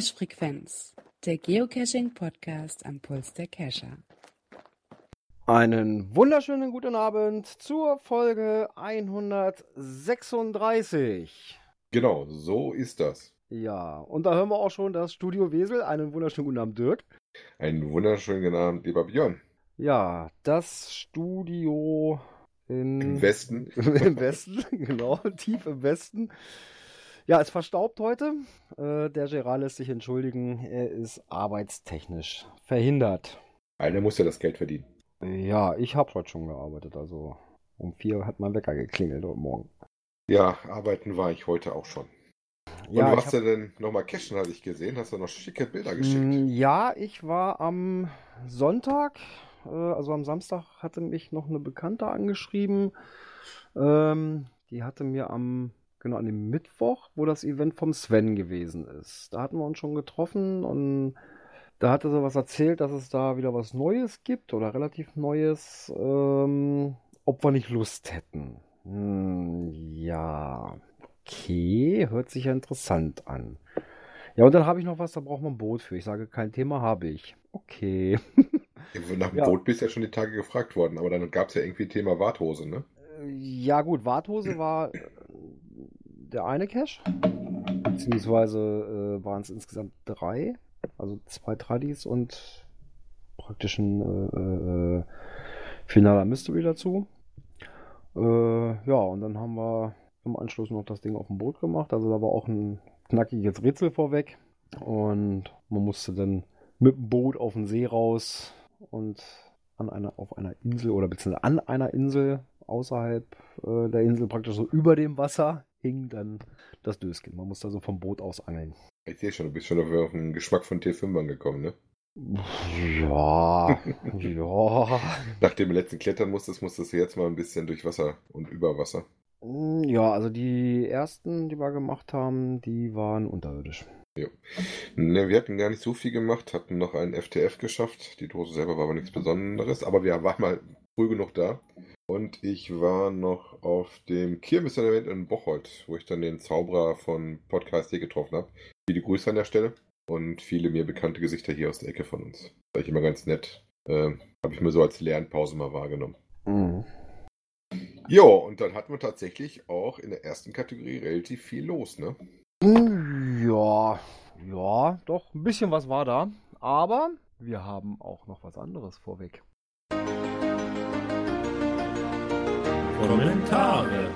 Cache Frequenz, der Geocaching Podcast am Puls der Cacher. Einen wunderschönen guten Abend zur Folge 136. Genau, so ist das. Ja, und da hören wir auch schon das Studio Wesel. Einen wunderschönen guten Abend, Dirk. Einen wunderschönen guten Abend, lieber Björn. Ja, das Studio in, Im Westen. Im Westen, genau, tief im Westen. Ja, es verstaubt heute. Äh, der Gerard lässt sich entschuldigen, er ist arbeitstechnisch verhindert. Einer muss ja das Geld verdienen. Ja, ich habe heute schon gearbeitet, also um vier hat mein Wecker geklingelt heute Morgen. Ja, arbeiten war ich heute auch schon. Und Ja, du hast ja denn nochmal cashen, hatte ich gesehen. Hast du noch schicke Bilder geschickt? Mm, Ja, ich war am Sonntag, äh, also am Samstag hatte mich noch eine Bekannte angeschrieben. Ähm, die hatte mir am, genau an dem Mittwoch, wo das Event vom Sven gewesen ist. Da hatten wir uns schon getroffen und da hatte sie was erzählt, dass es da wieder was Neues gibt oder relativ Neues, ähm, ob wir nicht Lust hätten. Hm, ja, okay, hört sich ja interessant an. Ja, und dann habe ich noch was, da braucht man ein Boot für. Ich sage, kein Thema habe ich. Okay. Nach dem Ja. Boot bist du ja schon die Tage gefragt worden, aber dann gab es ja irgendwie Thema Warthose, ne? Ja, gut, Warthose war äh, der eine Cache. Beziehungsweise äh, waren es insgesamt drei. Also zwei Tradis und praktisch ein äh, äh, finaler Mystery dazu. Äh, ja, und dann haben wir im Anschluss noch das Ding auf dem Boot gemacht. Also da war auch ein knackiges Rätsel vorweg. Und man musste dann mit dem Boot auf den See raus und an einer, auf einer Insel oder beziehungsweise an einer Insel außerhalb äh, der Insel, praktisch so über dem Wasser, hing dann das Döskin. Man musste also vom Boot aus angeln. Ich sehe schon, du bist schon auf den Geschmack von T5ern gekommen, ne? Ja, ja. Nachdem du letzten klettern musstest, musstest du jetzt mal ein bisschen durch Wasser und über Wasser. Mm, Ja, also die ersten, die wir gemacht haben, die waren unterirdisch. Ne, wir hatten gar nicht so viel gemacht, hatten noch einen FTF geschafft. Die Dose selber war aber nichts Besonderes, aber wir waren mal früh genug da. Und ich war noch auf dem Kirmes-Event in Bocholt, wo ich dann den Zauberer von Podcast hier getroffen habe. Viele Grüße an der Stelle und viele mir bekannte Gesichter hier aus der Ecke von uns. War ich immer ganz nett. Äh, habe ich mir so als Lernpause mal wahrgenommen. Mhm. Jo, und dann hatten wir tatsächlich auch in der ersten Kategorie relativ viel los, ne? Ja, ja, doch, ein bisschen was war da. Aber wir haben auch noch was anderes vorweg. Kommentare.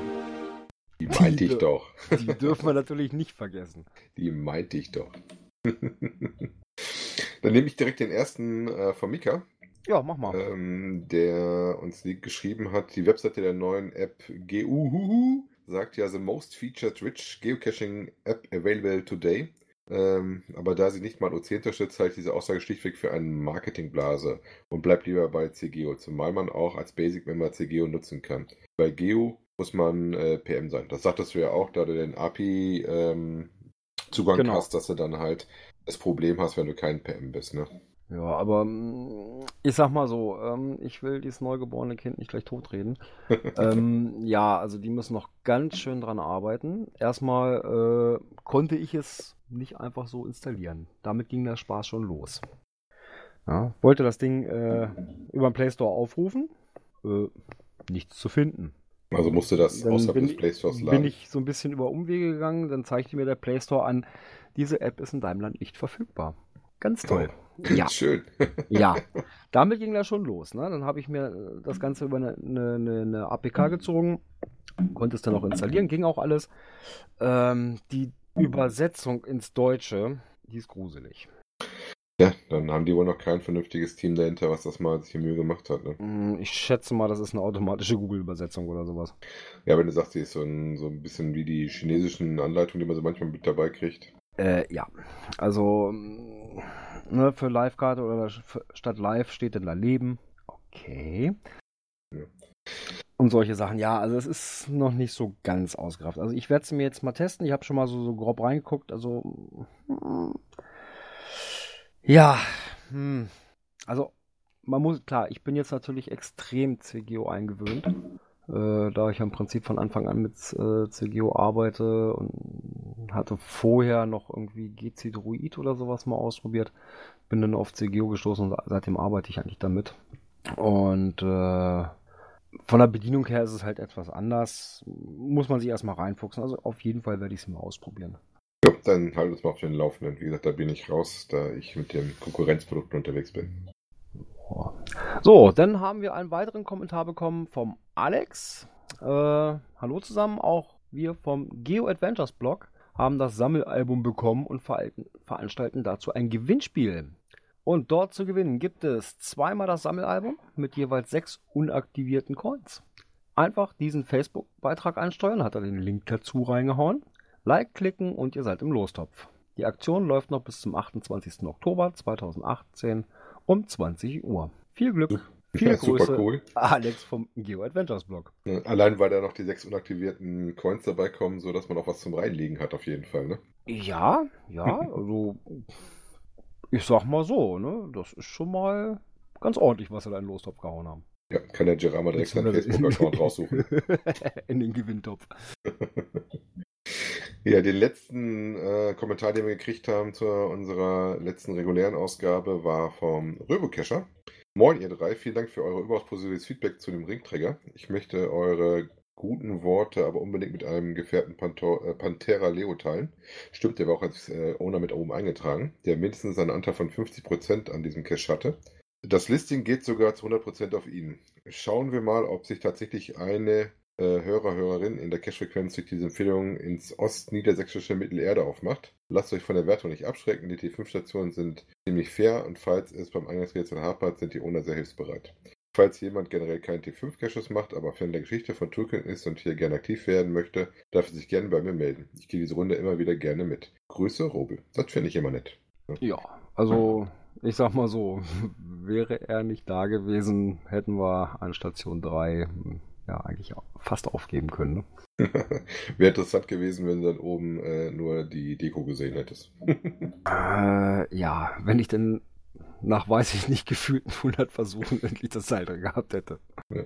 Die meinte Die- ich doch. Die dürfen wir natürlich nicht vergessen. Die meinte ich doch. Dann nehme ich direkt den ersten äh, von Mika, Ja, mach mal. ähm, der uns geschrieben hat. Die Webseite der neuen App GUHuhu sagt ja The most featured rich geocaching app available today. Ähm, aber da sie nicht mal OC unterstützt, halte ich diese Aussage schlichtweg für eine Marketingblase und bleibt lieber bei CGO, zumal man auch als Basic-Member CGO nutzen kann. Bei Geo muss man äh, PM sein. Das sagtest du ja auch, da du den API-Zugang Genau. hast, dass du dann halt das Problem hast, wenn du kein PM bist. Ne? Ja, aber mm, ich sag mal so, ähm, ich will dieses neugeborene Kind nicht gleich totreden. ähm, ja, also die müssen noch ganz schön dran arbeiten. Erstmal äh, konnte ich es nicht einfach so installieren. Damit ging der Spaß schon los. Ja, wollte das Ding äh, über den Play Store aufrufen. Äh, nichts zu finden. Also musst du das Dann außerhalb bin des Play Stores Bin laden. ich so ein bisschen über Umwege gegangen, dann zeigte mir der Play Store an, diese App ist in deinem Land nicht verfügbar. Ganz toll. Ja. Schön. Ja, damit ging das schon los. Ne? Dann habe ich mir äh, das Ganze über eine, eine, eine, eine APK gezogen, konnte es dann auch installieren, ging auch alles. Ähm, die Übersetzung ins Deutsche, die ist gruselig. Ja, dann haben die wohl noch kein vernünftiges Team dahinter, was das mal sich die Mühe gemacht hat. Ne? Mm, Ich schätze mal, das ist eine automatische Google-Übersetzung oder sowas. Ja, wenn du sagst, die ist so ein, so ein bisschen wie die chinesischen Anleitungen, die man so manchmal mit dabei kriegt. Äh, ja, also mm, ne, für Live-Karte oder statt Live steht dann da Leben. Okay. Und solche Sachen, ja, also es ist noch nicht so ganz ausgereift. Also ich werde es mir jetzt mal testen. Ich habe schon mal so, so grob reingeguckt. Also mm, ja, hm. also man muss, klar, ich bin jetzt natürlich extrem CGO eingewöhnt. äh, da ich ja im Prinzip von Anfang an mit äh, CGO arbeite und hatte vorher noch irgendwie GC Druid oder sowas mal ausprobiert. Bin dann auf CGO gestoßen und seitdem arbeite ich eigentlich damit. Und äh, von der Bedienung her ist es halt etwas anders. Muss man sich erstmal reinfuchsen. Also auf jeden Fall werde ich es mal ausprobieren. Ja, dann halt uns mal auf den Laufenden. Wie gesagt, da bin ich raus, da ich mit den Konkurrenzprodukten unterwegs bin. So, dann haben wir einen weiteren Kommentar bekommen vom Alex. Äh, hallo zusammen, auch wir vom Geo Adventures Blog haben das Sammelalbum bekommen und veranstalten dazu ein Gewinnspiel. Und dort zu gewinnen gibt es zweimal das Sammelalbum mit jeweils sechs unaktivierten Coins. Einfach diesen Facebook-Beitrag ansteuern, hat er den Link dazu reingehauen. Like klicken und ihr seid im Lostopf. Die Aktion läuft noch bis zum 28. Oktober 2018 um 20 Uhr. Viel Glück. Viel ja, Grüße, cool. Alex vom Geo Adventures Blog. Allein weil da noch die sechs unaktivierten Coins dabei kommen, sodass man auch was zum Reinlegen hat, auf jeden Fall, ne? Ja, ja, also ich sag mal so, ne? Das ist schon mal ganz ordentlich, was sie da in Lostopf gehauen haben. Ja, kann der Gerama direkt seinen Facebook-Account raussuchen. in den Gewinntopf. Ja, den letzten äh, Kommentar, den wir gekriegt haben zu unserer letzten regulären Ausgabe, war vom Röbokescher. Moin, ihr drei. Vielen Dank für eure überaus positives Feedback zu dem Ringträger. Ich möchte eure guten Worte aber unbedingt mit einem Gefährten Pantor, äh, Pantera Leo teilen. Stimmt, der war auch als äh, Owner mit oben eingetragen, der mindestens einen Anteil von 50% an diesem Cache hatte. Das Listing geht sogar zu 100% auf ihn. Schauen wir mal, ob sich tatsächlich eine Hörer, Hörerin in der Cache-Frequenz durch diese Empfehlung ins ostniedersächsische Mittelerde aufmacht. Lasst euch von der Wertung nicht abschrecken, die T5-Stationen sind ziemlich fair und falls es beim Eingangsrätsel hapert, sind die Owner sehr hilfsbereit. Falls jemand generell keinen T5-Caches macht, aber Fan der Geschichte von Tulken ist und hier gerne aktiv werden möchte, darf er sich gerne bei mir melden. Ich gehe diese Runde immer wieder gerne mit. Grüße, Robe. Das finde ich immer nett. Ja, ja also ich sag mal so, wäre er nicht da gewesen, hätten wir an Station 3 ja eigentlich fast aufgeben können. Ne? Wäre interessant gewesen, wenn du dann oben äh, nur die Deko gesehen hättest. äh, ja, wenn ich denn nach, weiß ich nicht, gefühlten 100 Versuchen endlich das Seil gehabt hätte. Ja.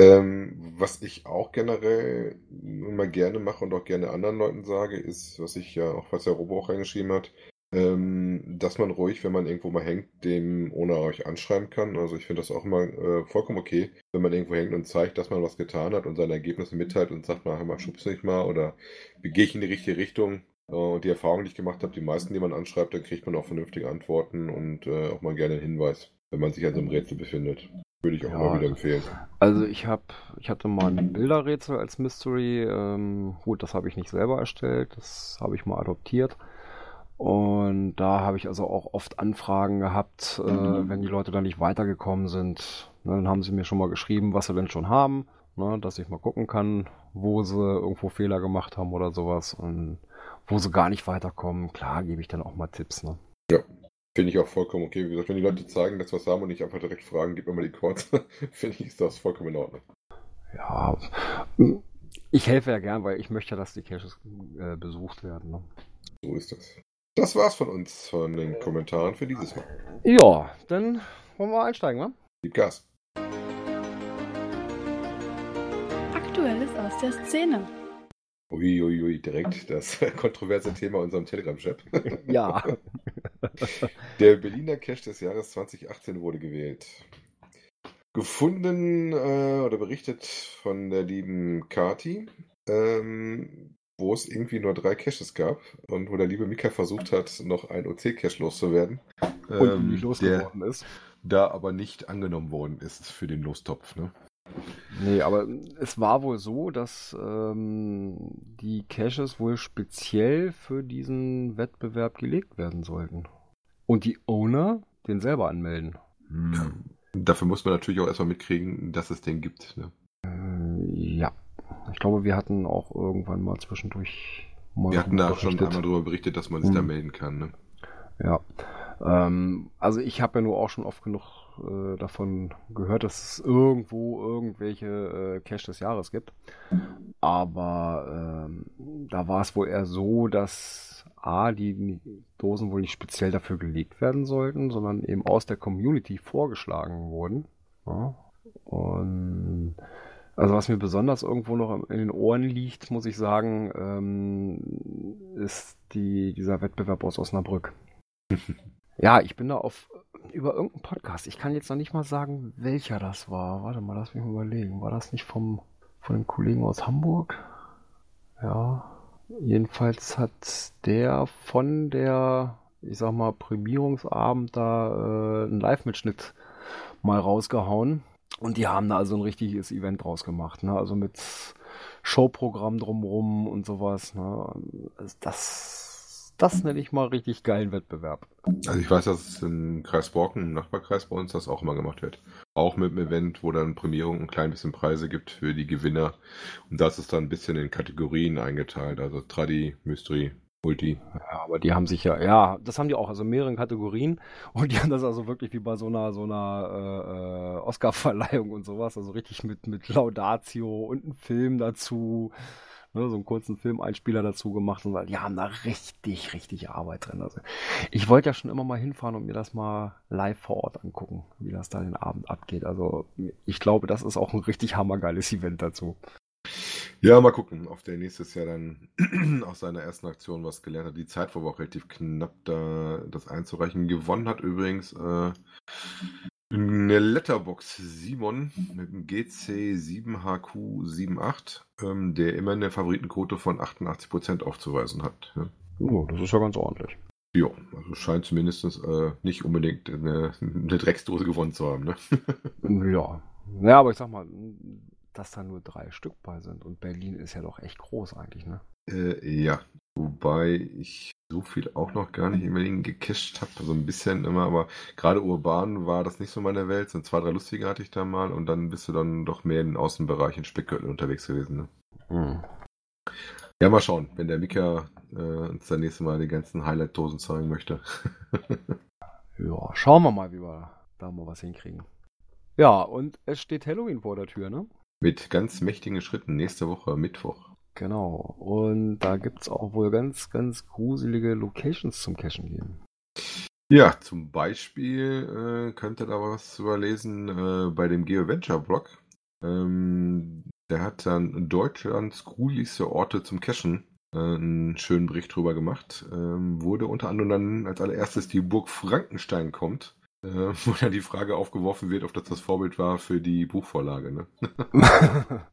Ähm, was ich auch generell immer gerne mache und auch gerne anderen Leuten sage, ist, was ich ja auch, was der Robo auch reingeschrieben hat, ähm, dass man ruhig, wenn man irgendwo mal hängt, dem ohne euch anschreiben kann. Also ich finde das auch immer äh, vollkommen okay, wenn man irgendwo hängt und zeigt, dass man was getan hat und seine Ergebnisse mitteilt und sagt mal, hör mal, schubst nicht mal oder gehe ich in die richtige Richtung. Äh, und die Erfahrung, die ich gemacht habe, die meisten, die man anschreibt, dann kriegt man auch vernünftige Antworten und äh, auch mal gerne einen Hinweis, wenn man sich an so einem Rätsel befindet. Würde ich auch ja, mal wieder empfehlen. Also ich habe, ich hatte mal ein Bilderrätsel als Mystery. Ähm, gut, das habe ich nicht selber erstellt, das habe ich mal adoptiert. Und da habe ich also auch oft Anfragen gehabt, äh, mhm. wenn die Leute dann nicht weitergekommen sind. Ne, dann haben sie mir schon mal geschrieben, was sie denn schon haben, ne, dass ich mal gucken kann, wo sie irgendwo Fehler gemacht haben oder sowas. Und wo sie gar nicht weiterkommen, klar, gebe ich dann auch mal Tipps. Ne? Ja, finde ich auch vollkommen okay. Wie gesagt, wenn die Leute zeigen, dass wir was haben und nicht einfach direkt fragen, gib mir mal die Codes, finde ich, ist das vollkommen in Ordnung. Ja, ich helfe ja gern, weil ich möchte, dass die Caches äh, besucht werden. Ne? So ist das. Das war's von uns, von den Kommentaren für dieses Mal. Ja, dann wollen wir einsteigen, wa? Gib Gas. Aktuelles aus der Szene. Uiuiui, ui, direkt das kontroverse Thema unserem Telegram-Chat. Ja. Der Berliner Cache des Jahres 2018 wurde gewählt. Gefunden äh, oder berichtet von der lieben Kati. Ähm, wo es irgendwie nur drei Caches gab und wo der liebe Mika versucht hat, noch ein OC-Cache loszuwerden. Und ähm, nicht losgeworden ist. Da aber nicht angenommen worden ist für den Lostopf. Ne? Nee, aber es war wohl so, dass ähm, die Caches wohl speziell für diesen Wettbewerb gelegt werden sollten. Und die Owner den selber anmelden. Hm. Dafür muss man natürlich auch erstmal mitkriegen, dass es den gibt. Ne? Äh, ja. Ich glaube, wir hatten auch irgendwann mal zwischendurch mal. Wir hatten da berichtet. schon einmal darüber berichtet, dass man sich hm. da melden kann. Ne? Ja. Ähm, also ich habe ja nur auch schon oft genug äh, davon gehört, dass es irgendwo irgendwelche äh, Cash des Jahres gibt. Aber ähm, da war es wohl eher so, dass A, die Dosen wohl nicht speziell dafür gelegt werden sollten, sondern eben aus der Community vorgeschlagen wurden. Ja. Und Also was mir besonders irgendwo noch in den Ohren liegt, muss ich sagen, ähm, ist die, dieser Wettbewerb aus Osnabrück. ja, ich bin da auf über irgendeinen Podcast. Ich kann jetzt noch nicht mal sagen, welcher das war. Warte mal, lass mich mal überlegen. War das nicht vom von dem Kollegen aus Hamburg? Ja. Jedenfalls hat der von der, ich sag mal, Prämierungsabend da äh, einen Live-Mitschnitt mal rausgehauen. Und die haben da also ein richtiges Event draus gemacht, ne? Also mit Showprogramm drumrum und sowas, ne? Also das, das nenne ich mal richtig geilen Wettbewerb. Also ich weiß, dass es im Kreis Borken, im Nachbarkreis bei uns, das auch immer gemacht wird. Auch mit einem Event, wo dann Prämierung ein klein bisschen Preise gibt für die Gewinner. Und das ist dann ein bisschen in Kategorien eingeteilt. Also Tradi, Mystery, Multi. Ja, aber die haben sich ja, ja, das haben die auch, also mehreren Kategorien und die haben das also wirklich wie bei so einer, so einer äh, äh Oscar-Verleihung und sowas, also richtig mit, mit Laudatio und einem Film dazu, ne, so einen kurzen Filmeinspieler dazu gemacht und die haben da richtig, richtig Arbeit drin. Also ich wollte ja schon immer mal hinfahren und mir das mal live vor Ort angucken, wie das da den Abend abgeht. Also ich glaube, das ist auch ein richtig hammergeiles Event dazu. Ja, mal gucken, ob der nächstes Jahr dann aus seiner ersten Aktion was gelernt hat. Die Zeit war auch relativ knapp, da das einzureichen. Gewonnen hat übrigens äh, eine Letterbox Simon mit dem GC7HQ78, ähm, der immer eine Favoritenquote von 88% aufzuweisen hat. Ja. Oh, das ist ja ganz ordentlich. Ja, also scheint zumindest äh, nicht unbedingt eine, eine, Drecksdose gewonnen zu haben. Ne? ja. Ja, aber ich sag mal, dass da nur drei Stück bei sind. Und Berlin ist ja doch echt groß eigentlich, ne? Äh, ja, wobei ich so viel auch noch gar nicht in Berlin gecached habe. Also ein bisschen immer, aber gerade urban war das nicht so meine Welt. So zwei, drei lustige hatte ich da mal und dann bist du dann doch mehr in den Außenbereichen Speckgürtel unterwegs gewesen. Ne? Hm. Ja, mal schauen, wenn der Mika äh, uns das nächste Mal die ganzen Highlight-Dosen zeigen möchte. ja, schauen wir mal, wie wir da mal was hinkriegen. Ja, und es steht Halloween vor der Tür, ne? Mit ganz mächtigen Schritten nächste Woche Mittwoch. Genau. Und da gibt es auch wohl ganz, ganz gruselige Locations zum Cashen geben. Ja, zum Beispiel äh, könnt ihr da was überlesen äh, bei dem GeoVenture Blog. Ähm, der hat dann Deutschlands gruseligste Orte zum Cashen äh, einen schönen Bericht drüber gemacht. Ähm, wurde unter anderem dann als allererstes die Burg Frankenstein kommt äh, wo dann die Frage aufgeworfen wird, ob das das Vorbild war für die Buchvorlage. Ne?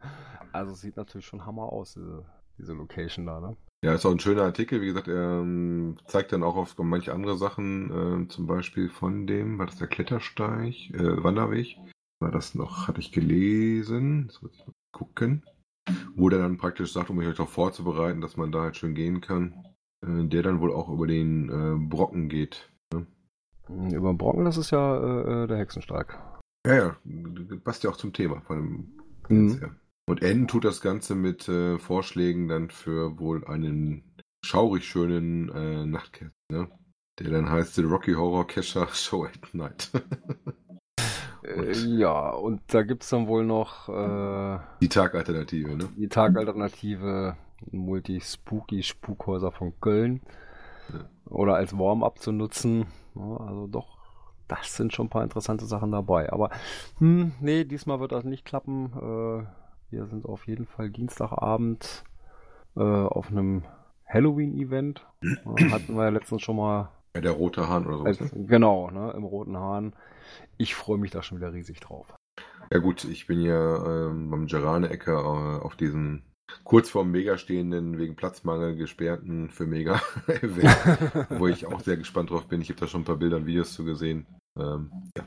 also sieht natürlich schon Hammer aus, diese, diese Location da, ne? Ja, ist auch ein schöner Artikel. Wie gesagt, er ähm, zeigt dann auch auf manche andere Sachen, äh, zum Beispiel von dem, war das der Klettersteig, äh, Wanderweg? War das noch, hatte ich gelesen, das muss ich mal gucken, wo der dann praktisch sagt, um mich darauf vorzubereiten, dass man da halt schön gehen kann, äh, der dann wohl auch über den äh, Brocken geht. Hm, über Brocken, das ist ja äh, äh, der Hexensteig. Ja, ja, passt ja auch zum Thema von dem mhm. Und enden tut das Ganze mit äh, Vorschlägen dann für wohl einen schaurig schönen äh, Nachtcast, ne? Der dann heißt The Rocky Horror Kesher Show at Night. äh, ja, und da gibt es dann wohl noch äh, die Tagalternative, ne? Die Tagalternative Multi-Spooky-Spukhäuser von Köln. Ja. Oder als Warm-up zu nutzen. Also doch, das sind schon ein paar interessante Sachen dabei. Aber hm, nee, diesmal wird das nicht klappen. Äh, wir sind auf jeden Fall Dienstagabend äh, auf einem Halloween-Event. Äh, hatten wir ja letztens schon mal. Ja, der rote Hahn oder so. Als, genau, ne, im roten Hahn. Ich freue mich da schon wieder riesig drauf. Ja gut, ich bin ja ähm, beim Gerane-Ecke äh, auf diesen kurz vorm Mega stehenden, wegen Platzmangel gesperrten für Mega Event, wo ich auch sehr gespannt drauf bin. Ich habe da schon ein paar Bilder und Videos zu gesehen. Ähm, ja.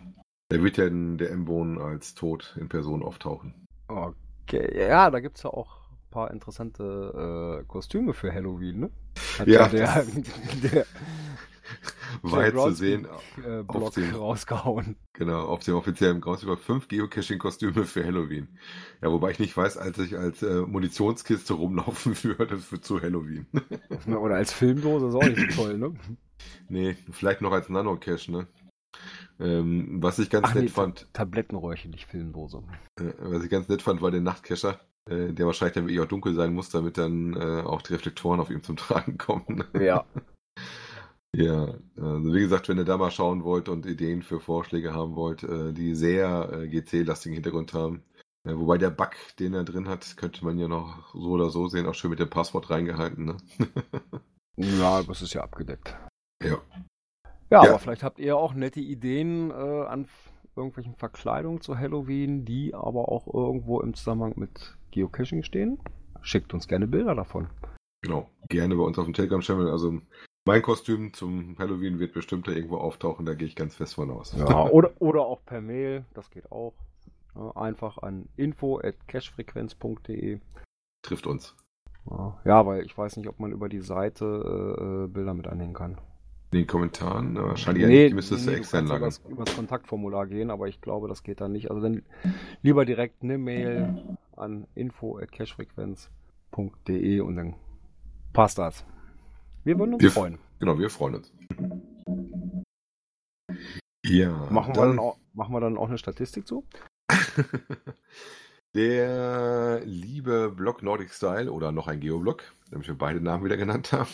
Da wird ja in der M-Bone als tot in Person auftauchen. Okay, ja, da gibt es ja auch ein paar interessante äh, Kostüme für Halloween, ne? Hat ja, der, der, war jetzt zu sehen. Äh, dem, rausgehauen. Genau, auf dem offiziellen Grounds über fünf Geocaching-Kostüme für Halloween. Ja, wobei ich nicht weiß, als ich als äh, Munitionskiste rumlaufen würde für zu Halloween. Oder als Filmdose ist auch nicht so toll, ne? Nee, vielleicht noch als Nano-Cache, ne? Ähm, was ich ganz Ach, nett nee, fand. Tablettenräuche, nicht Filmdose. Äh, was ich ganz nett fand, war der Nachtcacher, äh, der wahrscheinlich dann wirklich auch dunkel sein muss, damit dann äh, auch die Reflektoren auf ihm zum Tragen kommen. Ja. Ja, also wie gesagt, wenn ihr da mal schauen wollt und Ideen für Vorschläge haben wollt, äh, die sehr äh, GC-lastigen Hintergrund haben, Ja, wobei der Bug, den er drin hat, könnte man ja noch so oder so sehen, auch schön mit dem Passwort reingehalten. Ne? ja, das ist ja abgedeckt. Ja. Ja, ja. aber vielleicht habt ihr auch nette Ideen äh, an irgendwelchen Verkleidungen zu Halloween, die aber auch irgendwo im Zusammenhang mit Geocaching stehen. Schickt uns gerne Bilder davon. Genau, gerne bei uns auf dem Telegram-Channel. Also mein Kostüm zum Halloween wird bestimmt da irgendwo auftauchen, da gehe ich ganz fest von aus. Ja, oder, oder auch per Mail, das geht auch. einfach an info.cashfrequenz.de. Trifft uns. Ja, weil ich weiß nicht, ob man über die Seite äh, Bilder mit anhängen kann. In den Kommentaren? Wahrscheinlich nee, nicht, müsstest nee, du extern lagern. Über das Kontaktformular gehen, aber ich glaube, das geht dann nicht. Also dann lieber direkt eine Mail an info.cashfrequenz.de und dann passt das. Wir würden uns wir, freuen. Genau, wir freuen uns. Ja. Machen, dann, wir dann auch, machen wir dann auch eine Statistik zu? Der liebe Blog Nordic Style oder noch ein Geoblog, damit wir beide Namen wieder genannt haben,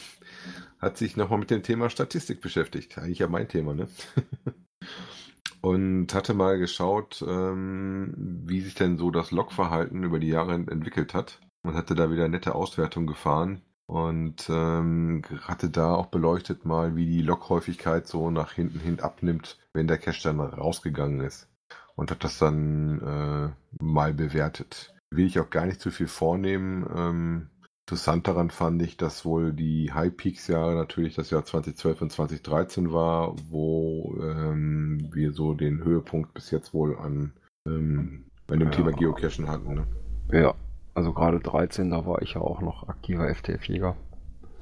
hat sich nochmal mit dem Thema Statistik beschäftigt. Eigentlich ja mein Thema, ne? Und hatte mal geschaut, ähm, wie sich denn so das Logverhalten über die Jahre entwickelt hat. Und hatte da wieder nette Auswertungen gefahren und ähm, hatte da auch beleuchtet mal, wie die Loghäufigkeit so nach hinten hin abnimmt, wenn der Cache dann rausgegangen ist. Und hat das dann äh, mal bewertet. Will ich auch gar nicht zu viel vornehmen. Ähm, Interessant daran fand ich, dass wohl die High Peaks Jahre natürlich das Jahr 2012 und 2013 war, wo ähm, wir so den Höhepunkt bis jetzt wohl an, ähm, an dem ja. Thema Geocachen hatten. Ne? Ja, also gerade 13, da war ich ja auch noch aktiver FTF-Jäger.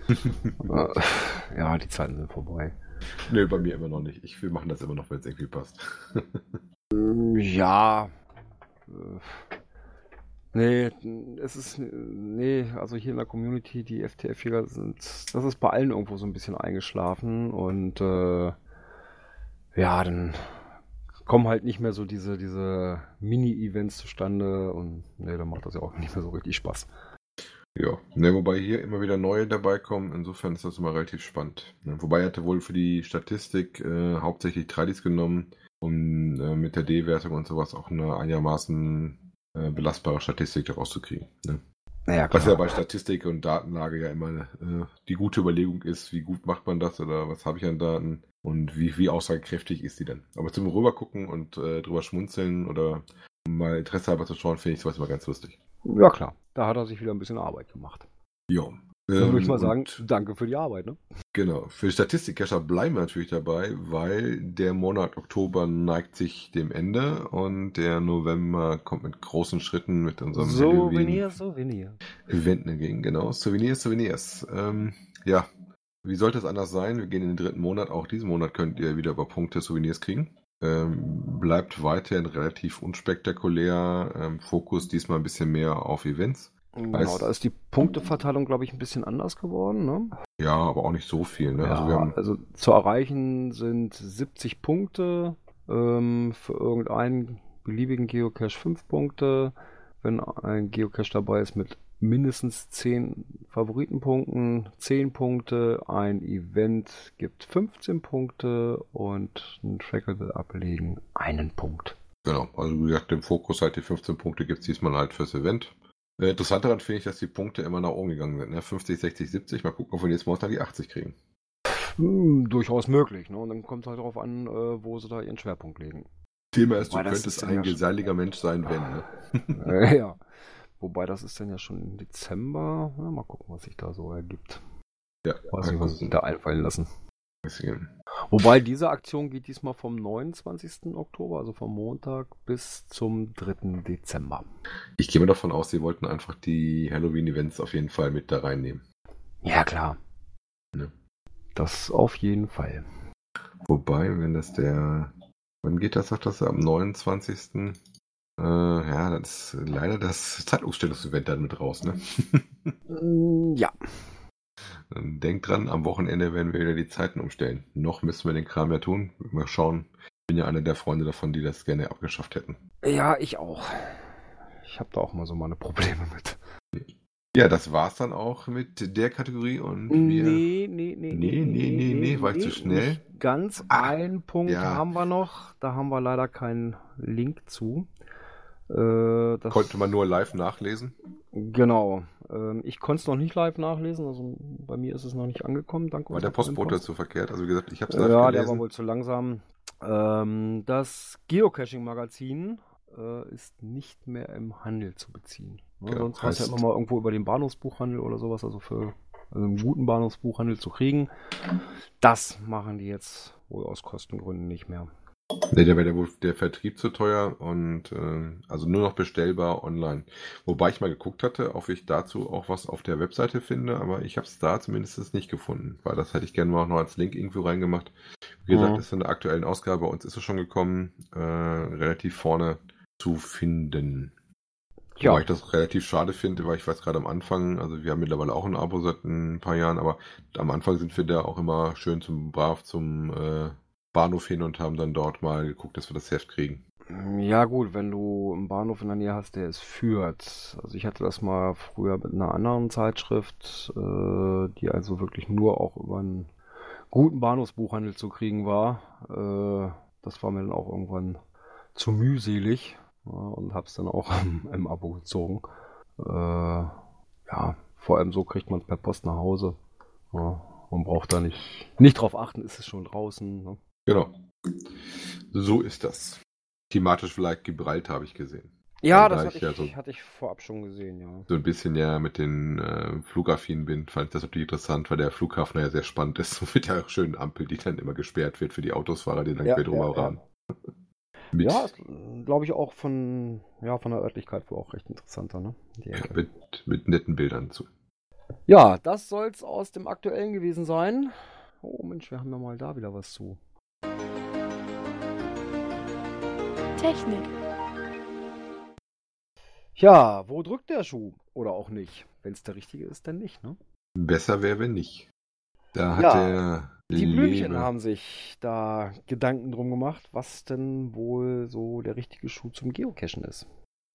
ja, die Zeiten sind vorbei. Nee, bei mir immer noch nicht. Ich will machen das immer noch, wenn es irgendwie passt. ja. Äh, Nee, es ist, nee, also hier in der Community, die FTF-Jäger sind, das ist bei allen irgendwo so ein bisschen eingeschlafen und äh, ja, dann kommen halt nicht mehr so diese, diese Mini-Events zustande und nee, dann macht das ja auch nicht mehr so richtig Spaß. Ja, ne, wobei hier immer wieder neue dabei kommen, insofern ist das immer relativ spannend. Ja, wobei er hatte wohl für die Statistik äh, hauptsächlich Tradis genommen, um äh, mit der D-Wertung und sowas auch eine einigermaßen äh, belastbare Statistik daraus zu kriegen. Ne? Naja, was ja bei Statistik und Datenlage ja immer äh, die gute Überlegung ist, wie gut macht man das oder was habe ich an Daten und wie, wie aussagekräftig ist die denn. Aber zum Rübergucken und äh, drüber schmunzeln oder mal Interesse halber zu schauen, finde ich sowas immer ganz lustig. Ja klar, da hat er sich wieder ein bisschen Arbeit gemacht. Ja, dann würde ich mal ähm, sagen, danke für die Arbeit. Ne? Genau. Für Statistikcacher bleiben wir natürlich dabei, weil der Monat Oktober neigt sich dem Ende und der November kommt mit großen Schritten mit unserem Souvenir, Souvenir. Event entgegen. Genau, Souvenirs, Souvenirs. Ähm, ja, wie sollte es anders sein? Wir gehen in den dritten Monat. Auch diesen Monat könnt ihr wieder über Punkte Souvenirs kriegen. Ähm, bleibt weiterhin relativ unspektakulär. Ähm, Fokus diesmal ein bisschen mehr auf Events. Genau, da ist die Punkteverteilung, glaube ich, ein bisschen anders geworden. Ne? Ja, aber auch nicht so viel. Ne? Ja, also, haben... also, zu erreichen sind 70 Punkte, ähm, für irgendeinen beliebigen Geocache 5 Punkte. Wenn ein Geocache dabei ist mit mindestens 10 Favoritenpunkten, 10 Punkte. Ein Event gibt 15 Punkte und ein Tracker will ablegen einen Punkt. Genau, also wie gesagt, dem Fokus halt die 15 Punkte gibt es diesmal halt fürs Event. Äh, interessant daran finde ich, dass die Punkte immer nach oben gegangen sind. Ne? 50, 60, 70. Mal gucken, ob wir jetzt Monster die 80 kriegen. Hm, durchaus möglich. Ne? Und dann kommt es halt darauf an, äh, wo sie da ihren Schwerpunkt legen. Thema ist, Wobei du könntest ein geselliger Mensch sein, wenn. Ne? äh, ja. Wobei das ist dann ja schon im Dezember. Ja, mal gucken, was sich da so ergibt. Ja. Weiß nicht, was sie da einfallen lassen. Wobei diese Aktion geht diesmal vom 29. Oktober, also vom Montag, bis zum 3. Dezember. Ich gehe mal davon aus, sie wollten einfach die Halloween-Events auf jeden Fall mit da reinnehmen. Ja, klar. Ne? Das auf jeden Fall. Wobei, wenn das der. Wann geht das? Sagt das am 29. Äh, ja, das ist leider das Zeitumstellungsevent dann mit raus, ne? Mm, ja. Denkt dran, am Wochenende werden wir wieder die Zeiten umstellen. Noch müssen wir den Kram ja tun. Mal schauen. Ich bin ja einer der Freunde davon, die das gerne abgeschafft hätten. Ja, ich auch. Ich habe da auch mal so meine Probleme mit. Ja, das war's dann auch mit der Kategorie und wir. Nee, nee, nee. Nee, nee, nee, nee, war ich zu schnell? Ganz ah, ein Punkt ja. haben wir noch. Da haben wir leider keinen Link zu. Äh, das, Konnte man nur live nachlesen? Genau. Ähm, ich konnte es noch nicht live nachlesen, also bei mir ist es noch nicht angekommen. Danke. War der Postbote zu verkehrt? Also wie gesagt, ich habe es Ja, der war wohl zu langsam. Ähm, das Geocaching-Magazin äh, ist nicht mehr im Handel zu beziehen. Ne, Ja, sonst war es ja immer mal irgendwo über den Bahnhofsbuchhandel oder sowas, also für also einen guten Bahnhofsbuchhandel zu kriegen. Das machen die jetzt wohl aus Kostengründen nicht mehr. Nee, der wäre der, der Vertrieb zu teuer und äh, also nur noch bestellbar online. Wobei ich mal geguckt hatte, ob ich dazu auch was auf der Webseite finde, aber ich habe es da zumindest nicht gefunden, weil das hätte ich gerne mal noch als Link irgendwo reingemacht. Wie gesagt, Mhm. ist in der aktuellen Ausgabe, bei uns ist es schon gekommen, äh, relativ vorne zu finden. Ja. Wobei ich das relativ schade finde, weil ich weiß gerade am Anfang, also wir haben mittlerweile auch ein Abo seit ein paar Jahren, aber am Anfang sind wir da auch immer schön zum brav zum äh, Bahnhof hin und haben dann dort mal geguckt, dass wir das Heft kriegen. Ja gut, wenn du einen Bahnhof in der Nähe hast, der es führt. Also ich hatte das mal früher mit einer anderen Zeitschrift, äh, die also wirklich nur auch über einen guten Bahnhofsbuchhandel zu kriegen war. Äh, das war mir dann auch irgendwann zu mühselig ja, und hab's dann auch im, im Abo gezogen. Äh, ja, vor allem so kriegt man es per Post nach Hause. Ja, man braucht da nicht, nicht drauf achten, ist es schon draußen. Ne? Genau. So ist das. Thematisch vielleicht Gibraltar habe ich gesehen. Ja, da das hatte ich, ja so- hatte ich vorab schon gesehen, ja. So ein bisschen ja mit den äh, Flugaffinen bin, fand ich das natürlich interessant, weil der Flughafen ja sehr spannend ist. So mit der schönen Ampel, die dann immer gesperrt wird für die Autosfahrer, die dann Ja, quer drum ja, ja. rahmen. Mit, Ja, glaube ich auch von, ja, von der Örtlichkeit wohl auch recht interessanter, ne? Ecke. mit, mit netten Bildern zu. Ja, das soll's aus dem Aktuellen gewesen sein. Oh Mensch, wir haben ja mal da wieder was zu. Technik. Ja, wo drückt der Schuh? Oder auch nicht. Wenn es der richtige ist, dann nicht, ne? Besser wäre, wenn nicht. Da hat Ja, der Die Blümchen liebe- haben sich da Gedanken drum gemacht, was denn wohl so der richtige Schuh zum Geocachen ist.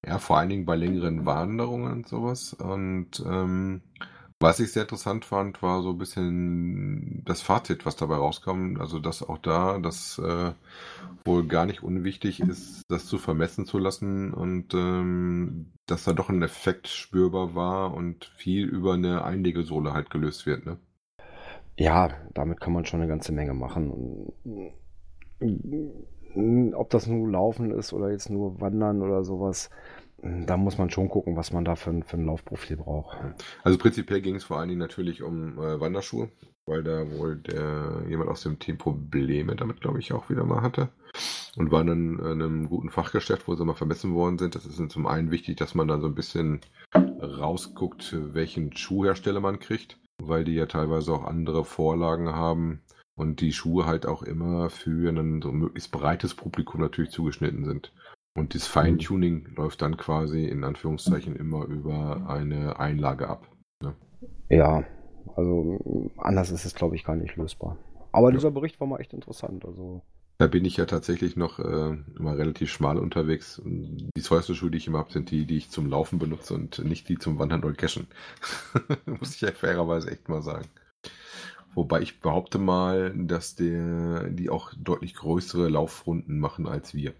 Ja, vor allen Dingen bei längeren Wanderungen und sowas. Und ähm, was ich sehr interessant fand, war so ein bisschen das Fazit, was dabei rauskam. Also, dass auch da das äh, wohl gar nicht unwichtig ist, das zu vermessen zu lassen und ähm, dass da doch ein Effekt spürbar war und viel über eine Einlegesohle halt gelöst wird. Ne? Ja, damit kann man schon eine ganze Menge machen. Ob das nur Laufen ist oder jetzt nur Wandern oder sowas, da muss man schon gucken, was man da für ein, für ein Laufprofil braucht. Also prinzipiell ging es vor allen Dingen natürlich um äh, Wanderschuhe, weil da wohl der jemand aus dem Team Probleme damit, glaube ich, auch wieder mal hatte. Und waren dann in einem guten Fachgeschäft, wo sie mal vermessen worden sind. Das ist zum einen wichtig, dass man dann so ein bisschen rausguckt, welchen Schuhhersteller man kriegt, weil die ja teilweise auch andere Vorlagen haben und die Schuhe halt auch immer für ein so möglichst breites Publikum natürlich zugeschnitten sind. Und das Feintuning läuft dann quasi in Anführungszeichen immer über eine Einlage ab. Ja, also anders ist es, glaube ich, gar nicht lösbar. Aber Ja. dieser Bericht war mal echt interessant. Also, Da bin ich ja tatsächlich noch äh, immer relativ schmal unterwegs. Die teuerste Schuhe, die ich immer habe, sind die, die ich zum Laufen benutze und nicht die zum Wandern oder Cashen. Muss ich ja fairerweise echt mal sagen. Wobei ich behaupte mal, dass der, die auch deutlich größere Laufrunden machen als wir.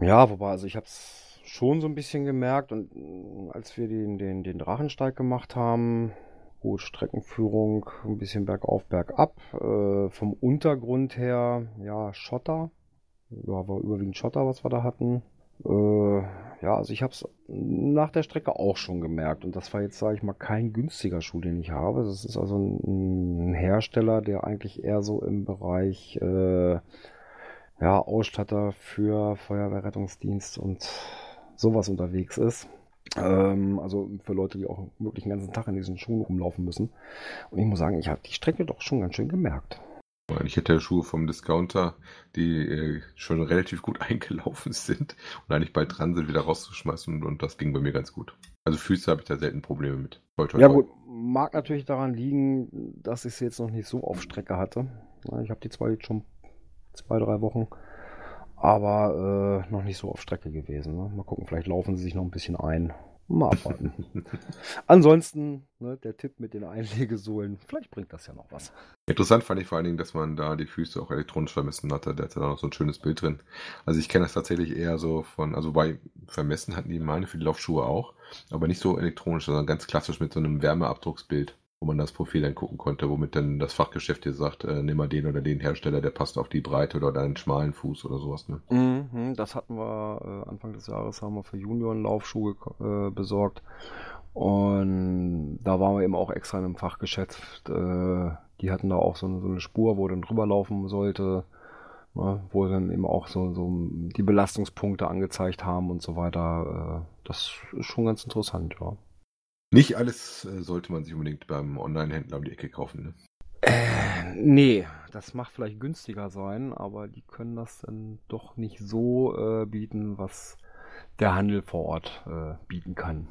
Ja, wobei, also ich habe es schon so ein bisschen gemerkt und mh, als wir den, den, den Drachensteig gemacht haben, gut, Streckenführung, ein bisschen bergauf, bergab, äh, vom Untergrund her, ja, Schotter, ja, war überwiegend Schotter, was wir da hatten. Äh, ja, also ich habe es nach der Strecke auch schon gemerkt und das war jetzt, sage ich mal, kein günstiger Schuh, den ich habe. Das ist also ein, ein Hersteller, der eigentlich eher so im Bereich äh, ja, Ausstatter für Feuerwehrrettungsdienst und sowas unterwegs ist. Ähm, also für Leute, die auch wirklich den ganzen Tag in diesen Schuhen rumlaufen müssen. Und ich muss sagen, ich habe die Strecke doch schon ganz schön gemerkt. Ich hätte Schuhe vom Discounter, die äh, schon relativ gut eingelaufen sind und eigentlich bald dran sind, wieder rauszuschmeißen und, das ging bei mir ganz gut. Also Füße habe ich da selten Probleme mit. Toi, toi, Ja toi. gut, mag natürlich daran liegen, dass ich sie jetzt noch nicht so auf Strecke hatte. Ja, Ich habe die zwar jetzt schon zwei, drei Wochen, aber äh, noch nicht so auf Strecke gewesen. Ne? Mal gucken, vielleicht laufen sie sich noch ein bisschen ein. Mal abwarten. Ansonsten, ne, der Tipp mit den Einlegesohlen, vielleicht bringt das ja noch was. Interessant fand ich vor allen Dingen, dass man da die Füße auch elektronisch vermessen hatte. Der hatte da noch so ein schönes Bild drin. Also ich kenne das tatsächlich eher so von, also bei Vermessen hatten die meine für die Laufschuhe auch, aber nicht so elektronisch, sondern ganz klassisch mit so einem Wärmeabdrucksbild wo man das Profil dann gucken konnte, womit dann das Fachgeschäft dir sagt, äh, nimm mal den oder den Hersteller, der passt auf die Breite oder deinen schmalen Fuß oder sowas. Ne? Mhm, das hatten wir äh, Anfang des Jahres, haben wir für Junioren Laufschuhe äh, besorgt. Und da waren wir eben auch extra in einem Fachgeschäft. Äh, die hatten da auch so eine, so eine Spur, wo dann drüber laufen sollte, ne, wo dann eben auch so, so die Belastungspunkte angezeigt haben und so weiter. Äh, das ist schon ganz interessant, ja. Nicht alles äh, sollte man sich unbedingt beim Online-Händler um die Ecke kaufen. Ne? Äh, nee, das mag vielleicht günstiger sein, aber die können das dann doch nicht so äh, bieten, was der Handel vor Ort äh, bieten kann.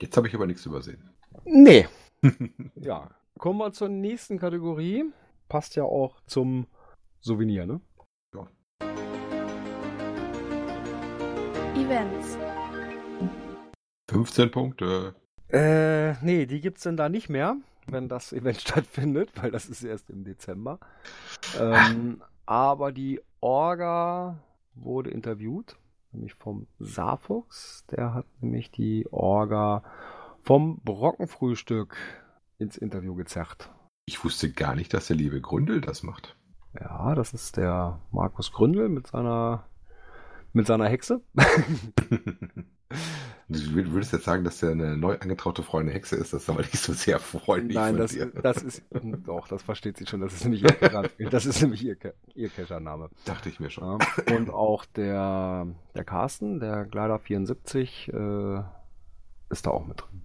Jetzt habe ich aber nichts übersehen. Nee. ja, kommen wir zur nächsten Kategorie. Passt ja auch zum Souvenir, ne? Ja. Events. 15 Punkte. Äh, nee, die gibt's denn da nicht mehr, wenn das Event stattfindet, weil das ist erst im Dezember. Ähm, aber die Orga wurde interviewt, nämlich vom Saarfuchs. Der hat nämlich die Orga vom Brockenfrühstück ins Interview gezerrt. Ich wusste gar nicht, dass der liebe Gründel das macht. Ja, das ist der Markus Gründel mit seiner mit seiner Hexe. Du würdest jetzt sagen, dass der eine neu angetraute Frau eine Hexe ist, das ist aber nicht so sehr freundlich. Nein, das, das, ist, doch, das versteht sie schon, das ist nämlich ihr, das ist nämlich ihr, ihr Kescher-Name. Dachte ich mir schon. Und auch der, der Carsten, der Glider 74, äh, ist da auch mit drin.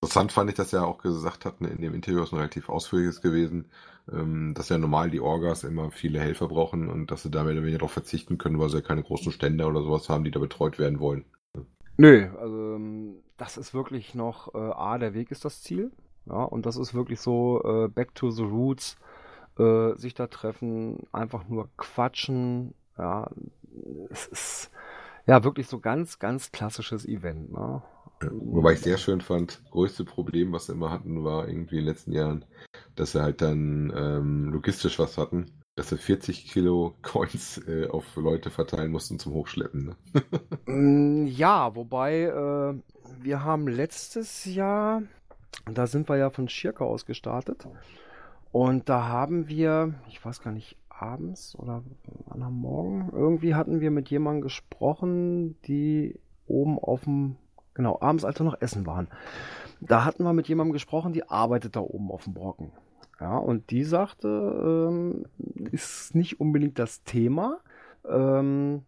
Interessant fand ich, dass er auch gesagt hat, in dem Interview ist ein relativ ausführliches gewesen, ähm, dass ja normal die Orgas immer viele Helfer brauchen und dass sie da mehr oder weniger darauf verzichten können, weil sie ja keine großen Stände oder sowas haben, die da betreut werden wollen. Nö, also ähm, das ist wirklich noch, äh, A, der Weg ist das Ziel. Ja, und das ist wirklich so äh, back to the roots, äh, sich da treffen, einfach nur quatschen. Ja, es ist ja wirklich so ganz, ganz klassisches Event. Ne? Wobei ich sehr schön fand, größte Problem, was sie immer hatten, war irgendwie in den letzten Jahren, dass sie halt dann ähm, logistisch was hatten, dass sie 40 Kilo Coins äh, auf Leute verteilen mussten zum Hochschleppen. Ne? Mm, ja, wobei äh, wir haben letztes Jahr, da sind wir ja von Schirke aus gestartet und da haben wir, ich weiß gar nicht, abends oder am Morgen, irgendwie hatten wir mit jemandem gesprochen, die oben auf dem Genau, abends, als wir noch essen waren. Da hatten wir mit jemandem gesprochen, die arbeitet da oben auf dem Brocken. Ja, und die sagte, ähm, ist nicht unbedingt das Thema. Ähm,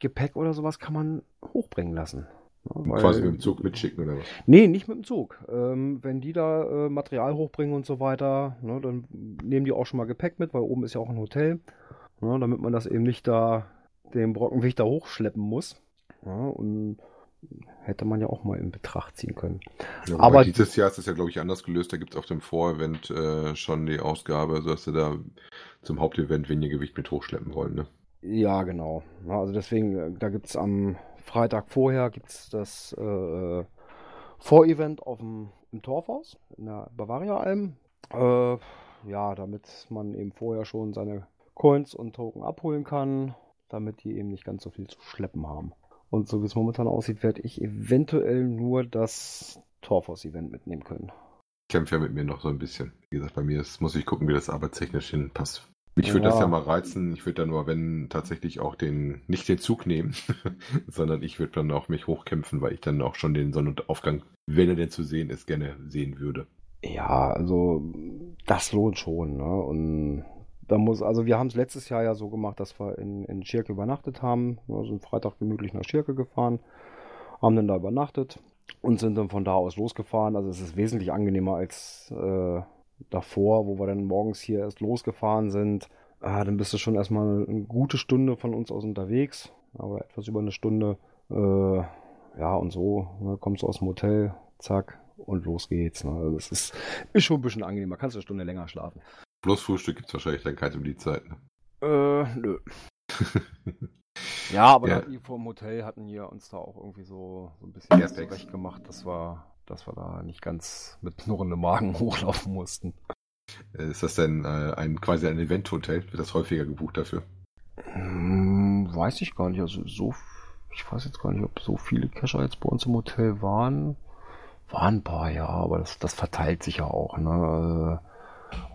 Gepäck oder sowas kann man hochbringen lassen. Weil, Quasi mit dem Zug mitschicken oder was? Nee, nicht mit dem Zug. Ähm, wenn die da äh, Material hochbringen und so weiter, ne, dann nehmen die auch schon mal Gepäck mit, weil oben ist ja auch ein Hotel. Ne, damit man das eben nicht da den Brockenweg da hochschleppen muss. Ja, und hätte man ja auch mal in Betracht ziehen können. Ja, aber dieses Jahr ist es ja, glaube ich, anders gelöst. Da gibt es auf dem Vorevent äh, schon die Ausgabe, sodass sie da zum Hauptevent weniger Gewicht mit hochschleppen wollen. Ne? Ja, genau. Also deswegen, äh, da gibt es am Freitag vorher gibt's das äh, Vorevent auf dem im Torfhaus in der Bavaria-Alm. Äh, ja, damit man eben vorher schon seine Coins und Token abholen kann, damit die eben nicht ganz so viel zu schleppen haben. Und so wie es momentan aussieht, werde ich eventuell nur das Torfhaus-Event mitnehmen können. Kämpfe ja mit mir noch so ein bisschen. Wie gesagt, bei mir ist, muss ich gucken, wie das arbeitstechnisch hinpasst. Ich würde ja. das ja mal reizen. Ich würde dann nur, wenn tatsächlich auch den, nicht den Zug nehmen, sondern ich würde dann auch mich hochkämpfen, weil ich dann auch schon den Sonnenaufgang, wenn er denn zu sehen ist, gerne sehen würde. Ja, also das lohnt schon. Ne? Und da muss, also wir haben es letztes Jahr ja so gemacht, dass wir in, in Schirke übernachtet haben. Wir sind Freitag gemütlich nach Schirke gefahren, haben dann da übernachtet und sind dann von da aus losgefahren. Also es ist wesentlich angenehmer als äh, davor, wo wir dann morgens hier erst losgefahren sind. Ah, dann bist du schon erstmal eine gute Stunde von uns aus unterwegs, aber etwas über eine Stunde. Äh, ja, und so ne, kommst du aus dem Hotel, zack, und los geht's. Ne? Also das ist, ist schon ein bisschen angenehmer. Kannst du eine Stunde länger schlafen. Bloß Frühstück gibt es wahrscheinlich dann kein um die Zeit. Ne? Äh, nö. Ja, aber Ja. da die vom Hotel hatten hier uns da auch irgendwie so, so ein bisschen Ja, zurecht gemacht, dass wir, dass wir da nicht ganz mit knurrendem Magen hochlaufen mussten. Äh, Ist das denn äh, ein quasi ein Eventhotel? Wird das häufiger gebucht dafür? Hm, weiß ich gar nicht. Also so, ich weiß jetzt gar nicht, ob so viele Cacher jetzt bei uns im Hotel waren. Waren ein paar, ja, aber das, das verteilt sich ja auch, ne?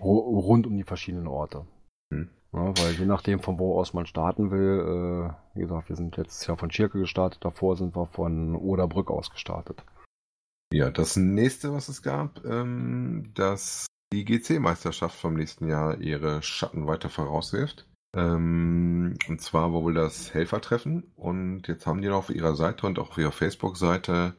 Ru- Rund um die verschiedenen Orte. Hm. Ja, weil je nachdem, von wo aus man starten will, äh, wie gesagt, wir sind letztes Jahr von Schirke gestartet, davor sind wir von Oderbrück aus gestartet. Ja, das nächste, was es gab, ähm, dass die GC-Meisterschaft vom nächsten Jahr ihre Schatten weiter vorauswirft. Ähm, und zwar war wohl das Helfertreffen. Und jetzt haben die noch auf ihrer Seite und auch auf ihrer Facebook-Seite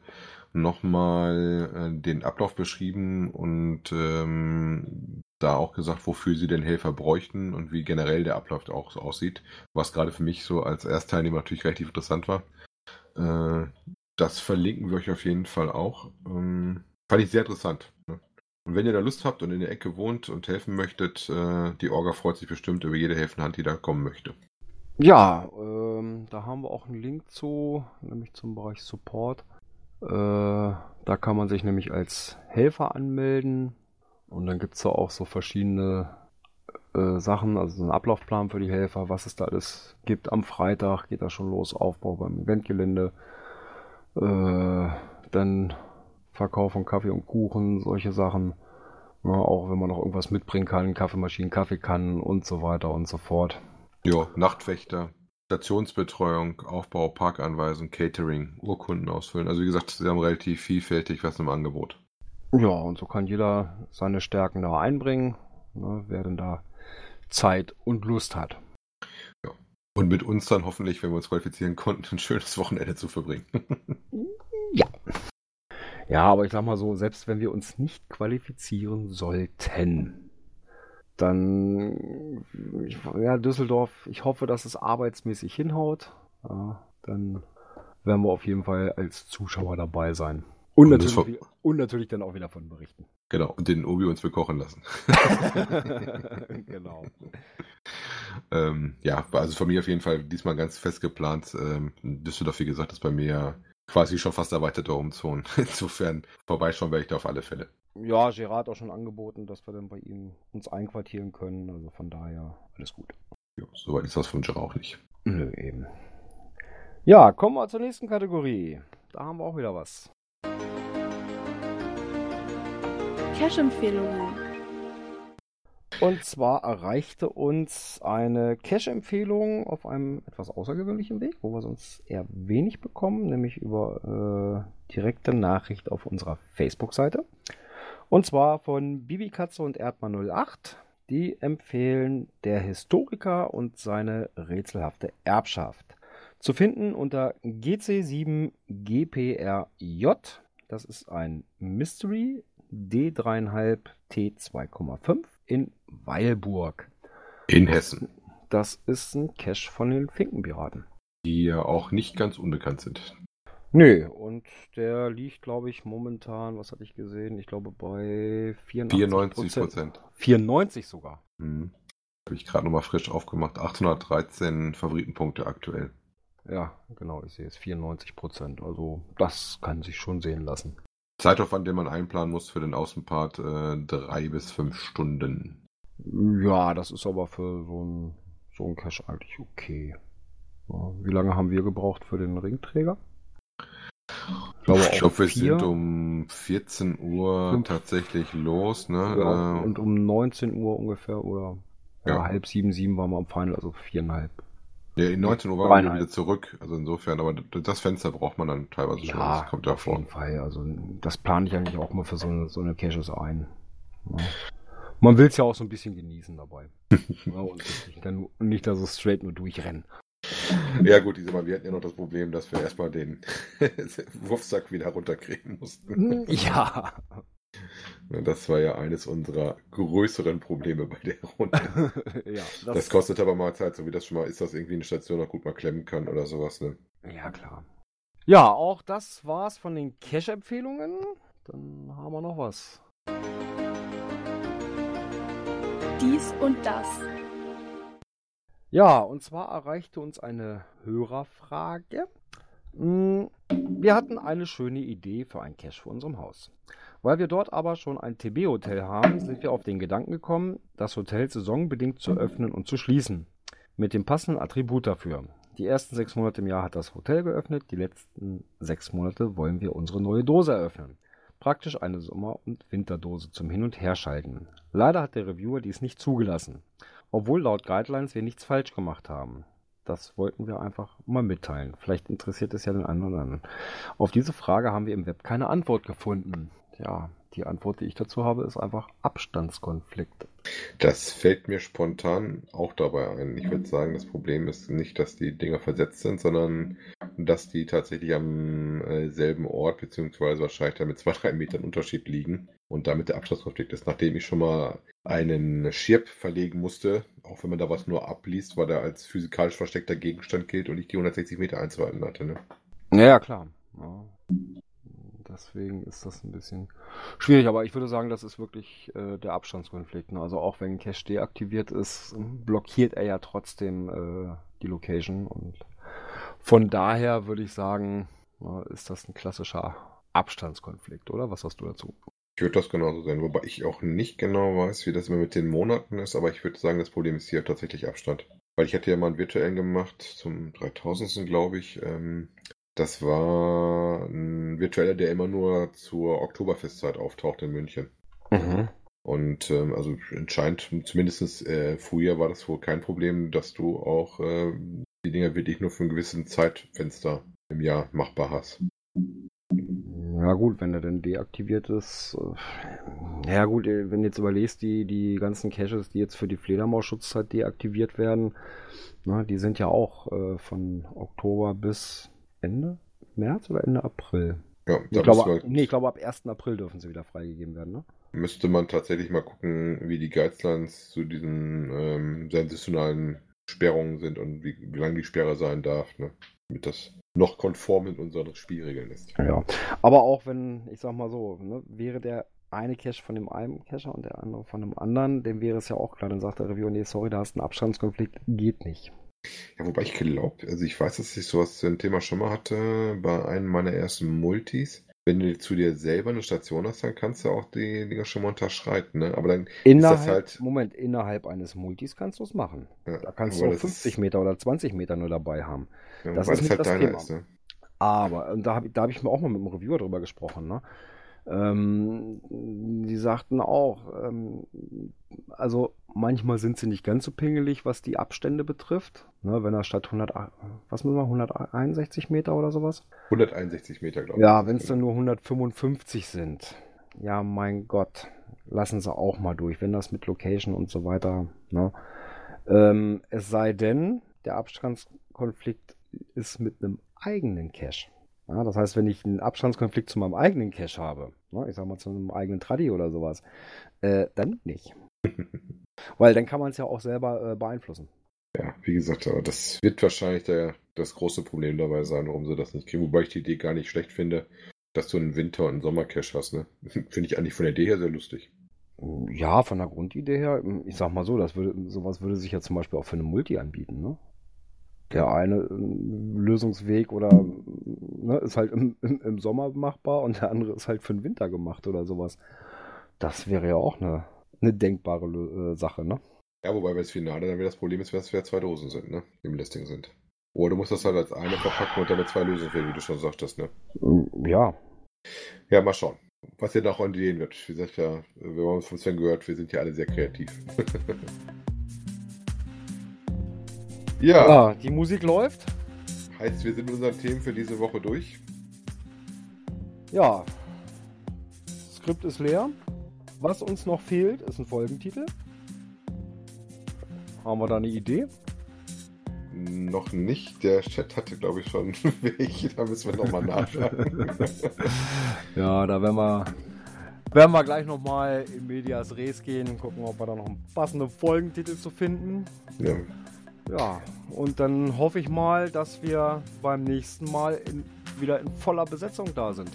nochmal äh, den Ablauf beschrieben und ähm, da auch gesagt, wofür sie den Helfer bräuchten und wie generell der Ablauf auch so aussieht. Was gerade für mich so als Erstteilnehmer natürlich relativ interessant war. Äh, das verlinken wir euch auf jeden Fall auch. Ähm, fand ich sehr interessant. Ne? Und wenn ihr da Lust habt und in der Ecke wohnt und helfen möchtet, äh, die Orga freut sich bestimmt über jede helfende Hand, die da kommen möchte. Ja, ähm, da haben wir auch einen Link zu, nämlich zum Bereich Support. Äh, da kann man sich nämlich als Helfer anmelden und dann gibt es da auch so verschiedene äh, Sachen, also so einen Ablaufplan für die Helfer, was es da alles gibt. Am Freitag geht das schon los, Aufbau beim Eventgelände, äh, dann Verkauf von Kaffee und Kuchen, solche Sachen. Ja, auch wenn man noch irgendwas mitbringen kann, Kaffeemaschinen, Kaffeekannen und so weiter und so fort. Ja, Nachtwächter, Stationsbetreuung, Aufbau, Parkanweisung, Catering, Urkunden ausfüllen. Also wie gesagt, sie haben relativ vielfältig was im Angebot. Ja, und so kann jeder seine Stärken da einbringen, ne, wer denn da Zeit und Lust hat. Und mit uns dann hoffentlich, wenn wir uns qualifizieren konnten, ein schönes Wochenende zu verbringen. Ja. Ja, aber ich sag mal so, selbst wenn wir uns nicht qualifizieren sollten, dann, ja, Düsseldorf, ich hoffe, dass es arbeitsmäßig hinhaut. Ja, dann werden wir auf jeden Fall als Zuschauer dabei sein. Und, natürlich, und natürlich dann auch wieder von berichten. genau, und den Obi uns bekochen lassen. genau. ähm, ja, also von mir auf jeden Fall diesmal ganz fest geplant. Ähm, Düsseldorf, wie gesagt, ist bei mir quasi schon fast erweiterte Umzone. Insofern vorbeischauen werde ich da auf alle Fälle. Ja, Gerard hat auch schon angeboten, dass wir dann bei ihm uns einquartieren können. Also von daher alles gut. Ja, soweit ist das von Jira auch nicht. Nö, eben. Ja, kommen wir zur nächsten Kategorie. Da haben wir auch wieder was. Cash-Empfehlungen. Und zwar erreichte uns eine Cash-Empfehlung auf einem etwas außergewöhnlichen Weg, wo wir sonst eher wenig bekommen, nämlich über äh, direkte Nachricht auf unserer Facebook-Seite. Und zwar von Bibi Katze und Erdmann 08. Die empfehlen Der Historiker und seine rätselhafte Erbschaft. Zu finden unter GC7GPRJ. Das ist ein Mystery D3,5 T2,5 in Weilburg. In Hessen, Das ist ein Cache von den Finkenpiraten. die ja auch nicht ganz unbekannt sind. Nö, und der liegt, glaube ich, momentan, was hatte ich gesehen? Ich glaube bei 84 94 Prozent. 94 sogar. Mhm. Habe ich gerade nochmal frisch aufgemacht. 813 Favoritenpunkte aktuell. Ja, genau, ich sehe es 94 Prozent. Also das kann sich schon sehen lassen. Zeitaufwand, den man einplanen muss für den Außenpart, äh, drei bis fünf Stunden. Ja, das ist aber für so ein, so ein Cache eigentlich okay. Ja, wie lange haben wir gebraucht für den Ringträger? Ich glaube, wir vier. sind um 14 Uhr Fünf. tatsächlich los. Ne? Ja, Äh, und um 19 Uhr ungefähr oder ja, Ja. halb sieben, sieben waren wir am Final, also viereinhalb. ja, in 19 Uhr waren wir wieder zurück. Also insofern, aber das Fenster braucht man dann teilweise schon. Das kommt ja auf vor. jeden Fall. Also das plane ich eigentlich auch mal für so eine, so eine Caches ein. Ja. Man will es ja auch so ein bisschen genießen dabei. ja, und nicht, dann, nicht da so straight nur durchrennen. Ja gut, diese Mal, wir hatten ja noch das Problem, dass wir erstmal den Wurfsack wieder runterkriegen mussten. Ja. Das war ja eines unserer größeren Probleme bei der Runde. ja, Das, kostet aber mal Zeit, so wie das schon mal ist, dass irgendwie eine Station noch gut mal klemmen kann oder sowas. Ne? Ja, klar. Ja, auch das war's von den Cache-Empfehlungen. Dann haben wir noch was. Dies und das. Ja, und zwar erreichte uns eine Hörerfrage. Mm, Wir hatten eine schöne Idee für ein Cache für unserem Haus. Weil wir dort aber schon ein TB-Hotel haben, sind wir auf den Gedanken gekommen, das Hotel saisonbedingt zu öffnen und zu schließen. Mit dem passenden Attribut dafür. Die ersten sechs Monate im Jahr hat das Hotel geöffnet, die letzten sechs Monate wollen wir unsere neue Dose eröffnen. Praktisch eine Sommer- und Winterdose zum Hin- und Herschalten. Leider hat der Reviewer dies nicht zugelassen. Obwohl laut Guidelines wir nichts falsch gemacht haben. Das wollten wir einfach mal mitteilen. Vielleicht interessiert es ja den einen oder anderen. Auf diese Frage haben wir im Web keine Antwort gefunden. Ja, die Antwort, die ich dazu habe, ist einfach Abstandskonflikt. Das fällt mir spontan auch dabei ein. Ich würde sagen, das Problem ist nicht, dass die Dinger versetzt sind, sondern dass die tatsächlich am äh, selben Ort, beziehungsweise wahrscheinlich da mit zwei, drei Metern Unterschied liegen und damit der Abstandskonflikt ist. Nachdem ich schon mal einen Schirp verlegen musste, auch wenn man da was nur abliest, weil der als physikalisch versteckter Gegenstand gilt und ich die 160 Meter einzuhalten hatte. Ne? Ja, ja, klar. Ja. Deswegen ist das ein bisschen schwierig, aber ich würde sagen, das ist wirklich äh, der Abstandskonflikt. Ne? Also auch wenn Cache deaktiviert ist, blockiert er ja trotzdem äh, die Location und von daher würde ich sagen, ist das ein klassischer Abstandskonflikt, oder? Was hast du dazu? Ich würde das genauso sehen, wobei ich auch nicht genau weiß, wie das immer mit den Monaten ist, aber ich würde sagen, das Problem ist hier tatsächlich Abstand. Weil ich hatte ja mal einen virtuellen gemacht, zum 3000. glaube ich. Ähm, das war ein virtueller, der immer nur zur Oktoberfestzeit auftaucht in München. Mhm. Und ähm, also anscheinend, zumindest äh, früher war das wohl kein Problem, dass du auch äh, die Dinger wirklich nur für ein gewisses Zeitfenster im Jahr machbar hast. Ja gut, wenn er denn deaktiviert ist. Äh, ja gut, äh, wenn du jetzt überlegst, die, die ganzen Caches, die jetzt für die Fledermaus-Schutzzeit deaktiviert werden, na, die sind ja auch äh, von Oktober bis Ende März oder Ende April. Ja, Ich glaube, man, nee, ich glaube, ab 1. April dürfen sie wieder freigegeben werden, ne? müsste man tatsächlich mal gucken, wie die Guidelines zu diesen ähm, sensationalen Sperrungen sind und wie, wie lange die Sperre sein darf, ne? damit das noch konform mit unseren Spielregeln ist. Ja. Aber auch wenn, ich sag mal so, ne, wäre der eine Cache von dem einen Cacher und der andere von dem anderen, dem wäre es ja auch klar, dann sagt der Reviewer, nee, sorry, da hast du einen Abstandskonflikt, geht nicht. Ja, wobei ich glaube, also ich weiß, dass ich sowas zu dem Thema schon mal hatte bei einem meiner ersten Multis. Wenn du zu dir selber eine Station hast, dann kannst du auch die Dinger schon mal unterschreiten, ne? Aber dann Innerhalb, ist das halt. Moment, innerhalb eines Multis kannst du es machen. Ja, Da kannst du auch das 50 ist- Meter oder 20 Meter nur dabei haben. Ja, das ist das halt das deiner Thema. ist, ne? Aber, und da habe da hab ich mir auch mal mit einem Reviewer drüber gesprochen, ne? Ähm, die sagten auch, ähm, also manchmal sind sie nicht ganz so pingelig, was die Abstände betrifft. Ne, wenn er statt 100, was müssen wir, 161 Meter oder sowas? 161 Meter, glaube ich. Ja, wenn es dann nur 155 sind. Ja, mein Gott, lassen sie auch mal durch, wenn das mit Location und so weiter. Ne? Ähm, es sei denn, der Abstandskonflikt ist mit einem eigenen Cache. Ja, das heißt, wenn ich einen Abstandskonflikt zu meinem eigenen Cache habe, ne, ich sag mal zu einem eigenen Traddy oder sowas, äh, dann nicht. Weil dann kann man es ja auch selber äh, beeinflussen. Ja, wie gesagt, aber das wird wahrscheinlich der, das große Problem dabei sein, warum sie das nicht kriegen. Wobei ich die Idee gar nicht schlecht finde, dass du einen Winter- und einen Sommercache hast. Ne? Finde ich eigentlich von der Idee her sehr lustig. Ja, von der Grundidee her, ich sag mal so, das würde, sowas würde sich ja zum Beispiel auch für eine Multi anbieten, ne? Der eine äh, Lösungsweg oder ne, ist halt im, im, im Sommer machbar und der andere ist halt für den Winter gemacht oder sowas. Das wäre ja auch eine, eine denkbare Lö- äh, Sache, ne? Ja, wobei bei das Finale dann wieder das Problem ist, dass wir zwei Dosen sind, ne? Die Im Listing sind. Oder du musst das halt als eine verpacken und dann mit zwei Lösungswegen, wie du schon sagtest, ne? Ja, Ja, mal schauen. Was hier noch an Ideen wird. Wie gesagt, ja, wir haben uns von Sven gehört, wir sind ja alle sehr kreativ. ja, ah, die Musik läuft. heißt, wir sind mit unseren Themen für diese Woche durch. Ja, Skript ist leer. Was uns noch fehlt, ist ein Folgentitel. Haben wir da eine Idee? Noch nicht. Der Chat hatte, glaube ich, schon welche. Da müssen wir nochmal nachschauen. Ja, da werden wir, werden wir gleich nochmal in Medias Res gehen und gucken, ob wir da noch einen passenden Folgentitel zu finden. ja. Ja, und dann hoffe ich mal, dass wir beim nächsten Mal in, wieder in voller Besetzung da sind.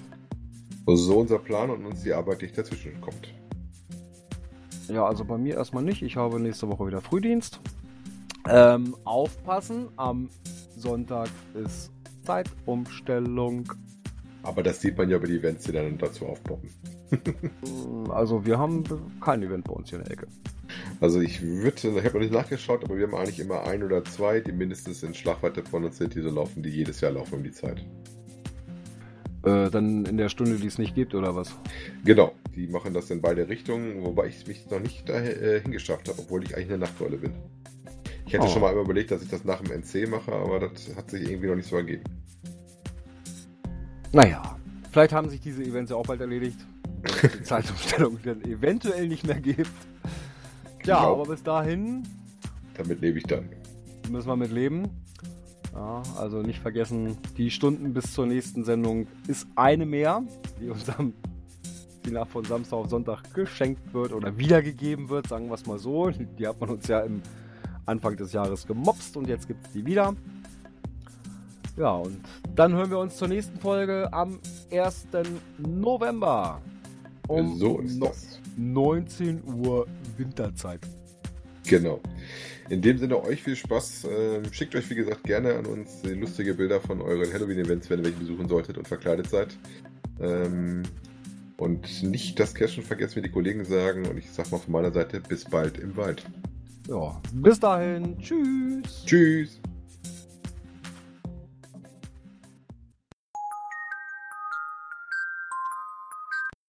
So unser Plan und uns die Arbeit nicht dazwischen kommt. Ja, also bei mir erstmal nicht. Ich habe nächste Woche wieder Frühdienst. Ähm, aufpassen, am Sonntag ist Zeitumstellung. Aber das sieht man ja bei den Events, die dann dazu aufpoppen. Also wir haben kein Event bei uns hier in der Ecke. Also ich würde, ich habe noch nicht nachgeschaut, aber wir haben eigentlich immer ein oder zwei, die mindestens in Schlagweite von uns sind, die so laufen, die jedes Jahr laufen um die Zeit. Äh, dann in der Stunde, die es nicht gibt, oder was? Genau, die machen das in beide Richtungen, wobei ich mich noch nicht dahin äh, hingeschafft habe, obwohl ich eigentlich eine Nachtsäule bin. Ich hätte Oh. schon mal überlegt, dass ich das nach dem NC mache, aber das hat sich irgendwie noch nicht so ergeben. Naja, vielleicht haben sich diese Events ja auch bald erledigt. Es die Zeitumstellung dann eventuell nicht mehr gibt. Ja, Genau. aber bis dahin Damit lebe ich dann. müssen wir mit leben. Ja, also nicht vergessen, die Stunden bis zur nächsten Sendung ist eine mehr, die uns am die nach von Samstag auf Sonntag geschenkt wird oder wiedergegeben wird, sagen wir es mal so. Die hat man uns ja im Anfang des Jahres gemobst und jetzt gibt es die wieder. Ja, und dann hören wir uns zur nächsten Folge am 1. November. Um so ist no- das. 19 Uhr Winterzeit. Genau. In dem Sinne euch viel Spaß. Ähm, schickt euch wie gesagt gerne an uns lustige Bilder von euren Halloween-Events, wenn ihr welche besuchen solltet und verkleidet seid. Ähm, und nicht das Cashen vergessen, wie die Kollegen sagen. Und ich sag mal von meiner Seite bis bald im Wald. Ja, bis dahin. Tschüss. Tschüss.